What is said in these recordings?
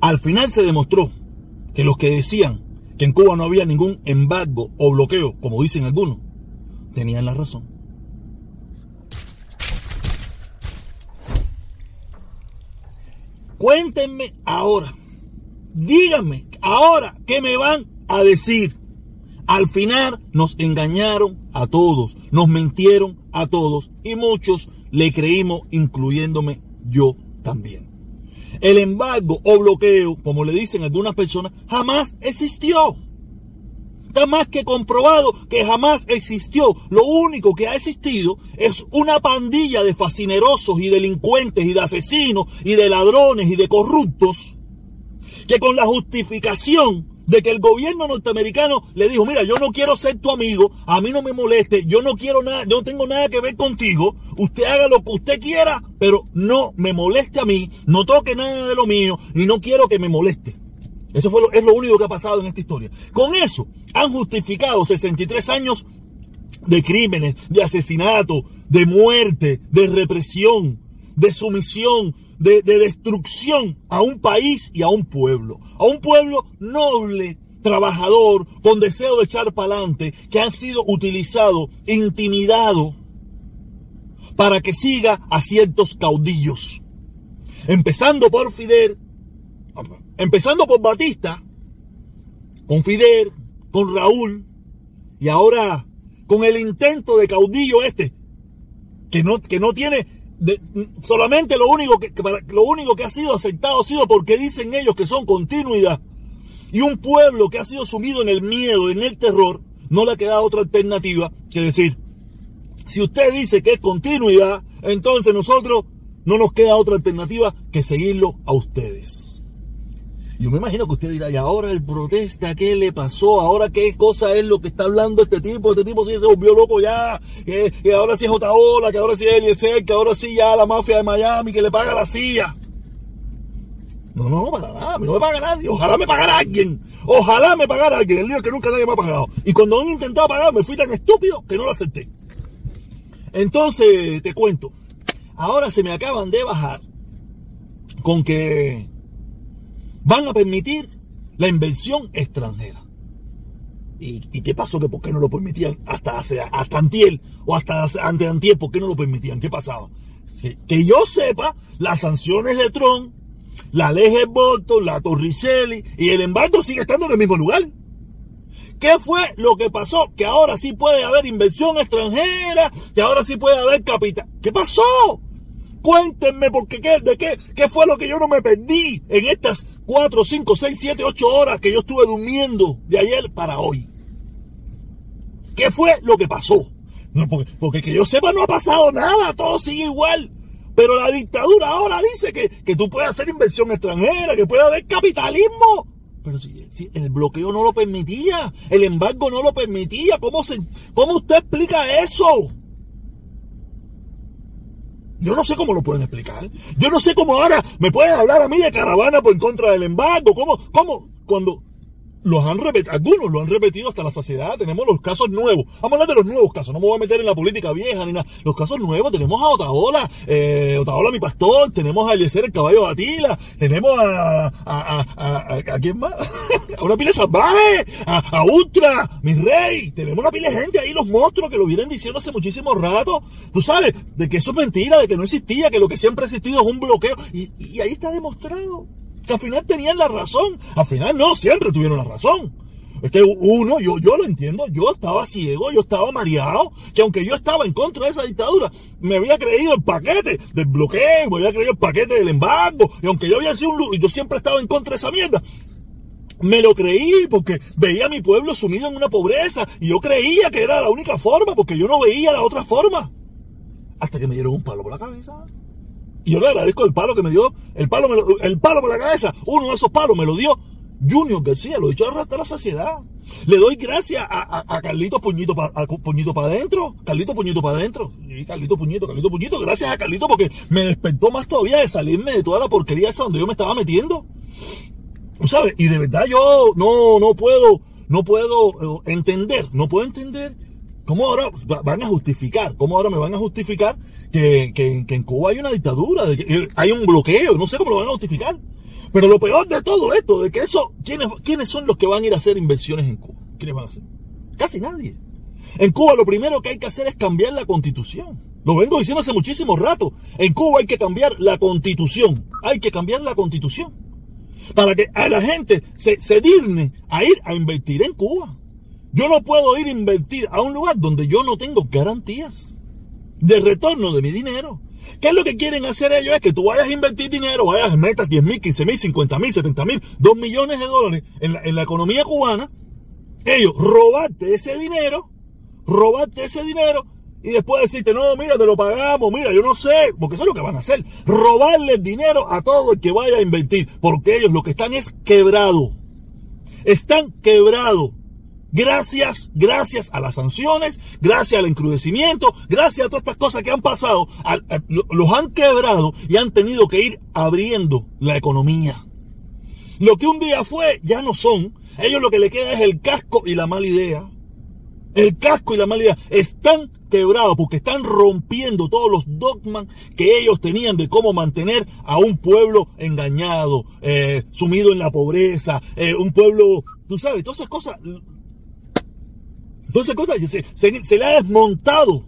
Al final se demostró que los que decían que en Cuba no había ningún embargo o bloqueo, como dicen algunos, tenían la razón. Cuéntenme ahora, díganme ahora qué me van a decir. Al final nos engañaron a todos, nos mintieron a todos y muchos le creímos, incluyéndome yo también. El embargo o bloqueo, como le dicen algunas personas, jamás existió. Está más que comprobado que jamás existió. Lo único que ha existido es una pandilla de fascinerosos y delincuentes y de asesinos y de ladrones y de corruptos que con la justificación de que el gobierno norteamericano le dijo, mira, yo no quiero ser tu amigo, a mí no me moleste, yo no quiero nada, yo no tengo nada que ver contigo, usted haga lo que usted quiera, pero no me moleste a mí, no toque nada de lo mío y no quiero que me moleste. Eso fue es lo único que ha pasado en esta historia. Con eso han justificado 63 años de crímenes, de asesinato, de muerte, de represión, de sumisión, de, de, destrucción a un país y a un pueblo. A un pueblo noble, trabajador, con deseo de echar para adelante, que han sido utilizados, intimidados, para que siga a ciertos caudillos. Empezando por Fidel, empezando por Batista, con Fidel, con Raúl, y ahora con el intento de caudillo este, que no, que no tiene solamente lo único que, que para, lo único que ha sido aceptado ha sido porque dicen ellos que son continuidad. Y un pueblo que ha sido sumido en el miedo, en el terror, no le ha quedado otra alternativa que decir, si usted dice que es continuidad, entonces nosotros no nos queda otra alternativa que seguirlo a ustedes. Yo me imagino que usted dirá, y ahora el protesta, ¿qué le pasó? ¿Ahora qué cosa es lo que está hablando este tipo? Este tipo sí se volvió loco ya, que, que ahora sí es Otaola, que ahora sí es Eliezer, que ahora sí ya la mafia de Miami, que le paga la silla. No, no, no, para nada, no me paga nadie. Ojalá me pagara alguien. Ojalá me pagara alguien. El lío es que nunca nadie me ha pagado. Y cuando han intentado pagar, me fui tan estúpido que no lo acepté. Entonces, te cuento. Ahora se me acaban de bajar con que van a permitir la inversión extranjera. ¿Y, ¿Y, qué pasó? ¿Que ¿Por qué no lo permitían hasta hace, hasta antiel o hasta ante antiel? ¿Por qué no lo permitían? ¿Qué pasaba? Que, que yo sepa, las sanciones de Trump, la ley de Bolton, la Torricelli y el embargo sigue estando en el mismo lugar. ¿Qué fue lo que pasó? Que ahora sí puede haber inversión extranjera, que ahora sí puede haber capital. ¿Qué pasó? Cuéntenme porque qué, de qué, qué fue lo que yo no me perdí en estas 4, 5, 6, 7, 8 horas que yo estuve durmiendo de ayer para hoy. ¿Qué fue lo que pasó? No, porque, porque que yo sepa no ha pasado nada, todo sigue igual. Pero la dictadura ahora dice que, que tú puedes hacer inversión extranjera, que puede haber capitalismo. Pero si, si, el bloqueo no lo permitía, el embargo no lo permitía, ¿cómo, se, cómo usted explica eso? Yo no sé cómo lo pueden explicar. Yo no sé cómo ahora me pueden hablar a mí de caravana por en contra del embargo. ¿Cómo, cómo, cuando los han repetido, algunos lo han repetido hasta la saciedad. Tenemos los casos nuevos. Vamos a hablar de los nuevos casos. No me voy a meter en la política vieja ni nada. Los casos nuevos. Tenemos a Otaola, eh, Otaola mi pastor. Tenemos a Eliezer el caballo Batila. Tenemos a, a, a, a, a quién más? a una pila salvaje. A, a Ultra, mi rey. Tenemos una pila de gente ahí, los monstruos que lo vienen diciendo hace muchísimo rato. Tú sabes, de que eso es mentira, de que no existía, que lo que siempre ha existido es un bloqueo. Y, y ahí está demostrado que al final tenían la razón. Al final no, siempre tuvieron la razón. Es que uno, yo, yo lo entiendo, yo estaba ciego, yo estaba mareado, que aunque yo estaba en contra de esa dictadura, me había creído el paquete del bloqueo, me había creído el paquete del embargo, y aunque yo había sido un, yo siempre estaba en contra de esa mierda, me lo creí porque veía a mi pueblo sumido en una pobreza, y yo creía que era la única forma, porque yo no veía la otra forma. Hasta que me dieron un palo por la cabeza. Y yo le agradezco el palo que me dio, el palo, el palo por la cabeza, uno de esos palos me lo dio Junior García, lo he dicho hasta la saciedad. Le doy gracias a, a, a Carlito Puñito para Puñito para adentro, Carlito Puñito para adentro, y Carlito Puñito, Carlito Puñito, gracias a Carlito porque me despertó más todavía de salirme de toda la porquería esa donde yo me estaba metiendo. ¿Sabes? Y de verdad yo no, no puedo, no puedo entender, no puedo entender ¿Cómo ahora van a justificar? ¿Cómo ahora me van a justificar que, que, que en Cuba hay una dictadura? hay un bloqueo, no sé cómo lo van a justificar. Pero lo peor de todo esto, de que eso, ¿quiénes, ¿quiénes son los que van a ir a hacer inversiones en Cuba? ¿Quiénes van a hacer? Casi nadie. En Cuba lo primero que hay que hacer es cambiar la constitución. Lo vengo diciendo hace muchísimo rato. En Cuba hay que cambiar la constitución. Hay que cambiar la constitución. Para que a la gente se, se digne a ir a invertir en Cuba. Yo no puedo ir a invertir a un lugar donde yo no tengo garantías de retorno de mi dinero. ¿Qué es lo que quieren hacer ellos? Es que tú vayas a invertir dinero, vayas, metas 10 mil, 15 mil, 50 mil, 70 mil, 2 millones de dólares en la, en la economía cubana. Ellos robarte ese dinero, robarte ese dinero y después decirte, no, mira, te lo pagamos, mira, yo no sé, porque eso es lo que van a hacer. Robarle dinero a todo el que vaya a invertir, porque ellos lo que están es quebrado. Están quebrados. Gracias, gracias a las sanciones, gracias al encrudecimiento, gracias a todas estas cosas que han pasado, los han quebrado y han tenido que ir abriendo la economía. Lo que un día fue, ya no son. Ellos lo que le queda es el casco y la mala idea. El casco y la mala idea están quebrados porque están rompiendo todos los dogmas que ellos tenían de cómo mantener a un pueblo engañado, eh, sumido en la pobreza, eh, un pueblo, tú sabes, todas esas cosas entonces, cosas se, le ha desmontado.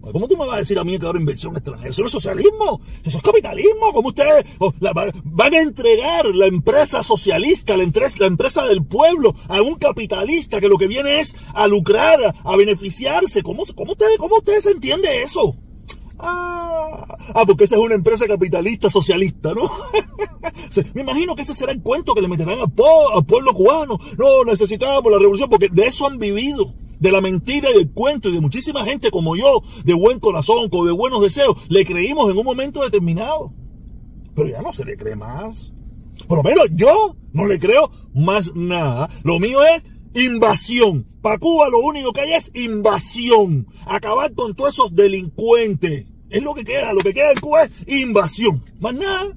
¿Cómo tú me vas a decir a mí que ahora inversión extranjera? Eso no es socialismo, eso es capitalismo. ¿Cómo ustedes van a entregar la empresa socialista, la empresa, del pueblo, a un capitalista que lo que viene es a lucrar, a, beneficiarse? ¿Cómo, ustedes, ¿Cómo ustedes entienden eso? Ah, ah, porque esa es una empresa capitalista socialista, ¿no? Me imagino que ese será el cuento que le meterán al, pueblo cubano. No, necesitamos la revolución, porque de eso han vivido. De la mentira y del cuento y de muchísima gente como yo, de buen corazón, con de buenos deseos, le creímos en un momento determinado. Pero ya no se le cree más. Por lo menos yo no le creo más nada. Lo mío es invasión. Para Cuba lo único que hay es invasión. Acabar con todos esos delincuentes. Es lo que queda. Lo que queda en Cuba es invasión. Más nada.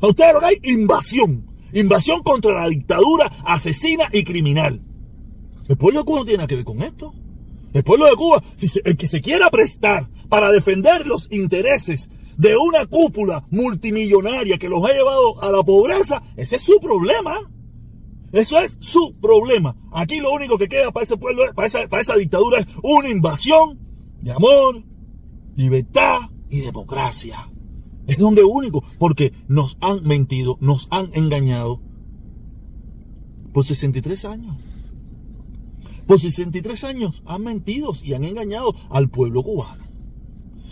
A ustedes lo que hay, invasión. Invasión contra la dictadura asesina y criminal. El pueblo de Cuba no tiene nada que ver con esto. El pueblo de Cuba, si el que se quiera prestar para defender los intereses de una cúpula multimillonaria que los ha llevado a la pobreza, ese es su problema. Eso es su problema. Aquí lo único que queda para ese pueblo, para esa, para esa dictadura es una invasión de amor, libertad y democracia. Es donde único, porque nos han mentido, nos han engañado por 63 años. Por 63 años han mentido y han engañado al pueblo cubano.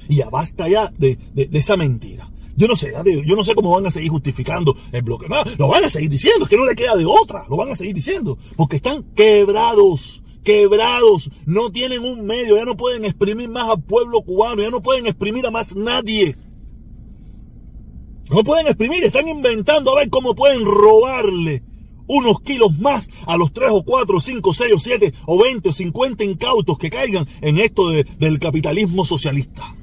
Y ya basta ya de, esa mentira. Yo no sé, yo no sé cómo van a seguir justificando el bloque. No, lo van a seguir diciendo, es que no le queda de otra, lo van a seguir diciendo, porque están quebrados, quebrados, no tienen un medio, ya no pueden exprimir más al pueblo cubano, ya no pueden exprimir a más nadie. No pueden exprimir, están inventando a ver cómo pueden robarle unos kilos más a los 3 o 4 o 5, 6 o 7 o 20 o 50 incautos que caigan en esto del capitalismo socialista.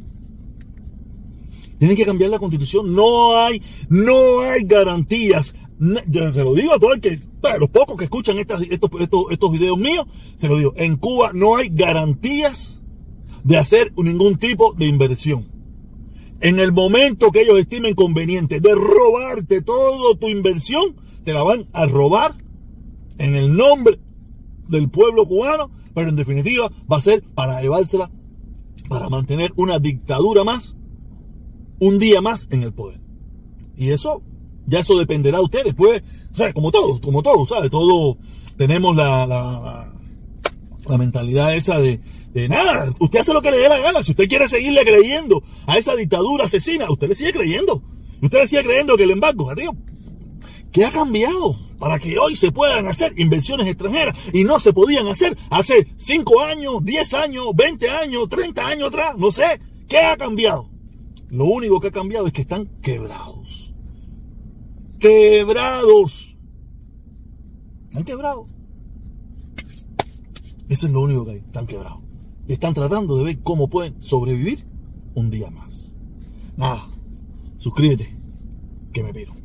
Tienen que cambiar la constitución. No hay, no hay garantías. Yo se lo digo a todo el que, los pocos que escuchan estos, estos, estos videos míos, se lo digo. En Cuba no hay garantías de hacer ningún tipo de inversión en el momento que ellos estimen conveniente de robarte toda tu inversión, te la van a robar en el nombre del pueblo cubano, pero en definitiva va a ser para llevársela, para mantener una dictadura más, un día más en el poder. Y eso, ya eso dependerá de ustedes, pues, o como todos, como todos, ¿sabes? Todos tenemos la, la, la mentalidad esa de, de nada, usted hace lo que le dé la gana. Si usted quiere seguirle creyendo a esa dictadura asesina, usted le sigue creyendo. Usted le sigue creyendo que el embargo, tío, ¿qué ha cambiado? Para que hoy se puedan hacer inversiones extranjeras y no se podían hacer hace 5 años, 10 años, 20 años, 30 años atrás, no sé. ¿Qué ha cambiado? Lo único que ha cambiado es que están quebrados. Quebrados. Están quebrados. Eso es lo único que hay. Están quebrados están tratando de ver cómo pueden sobrevivir un día más. Nada, suscríbete, que me piro.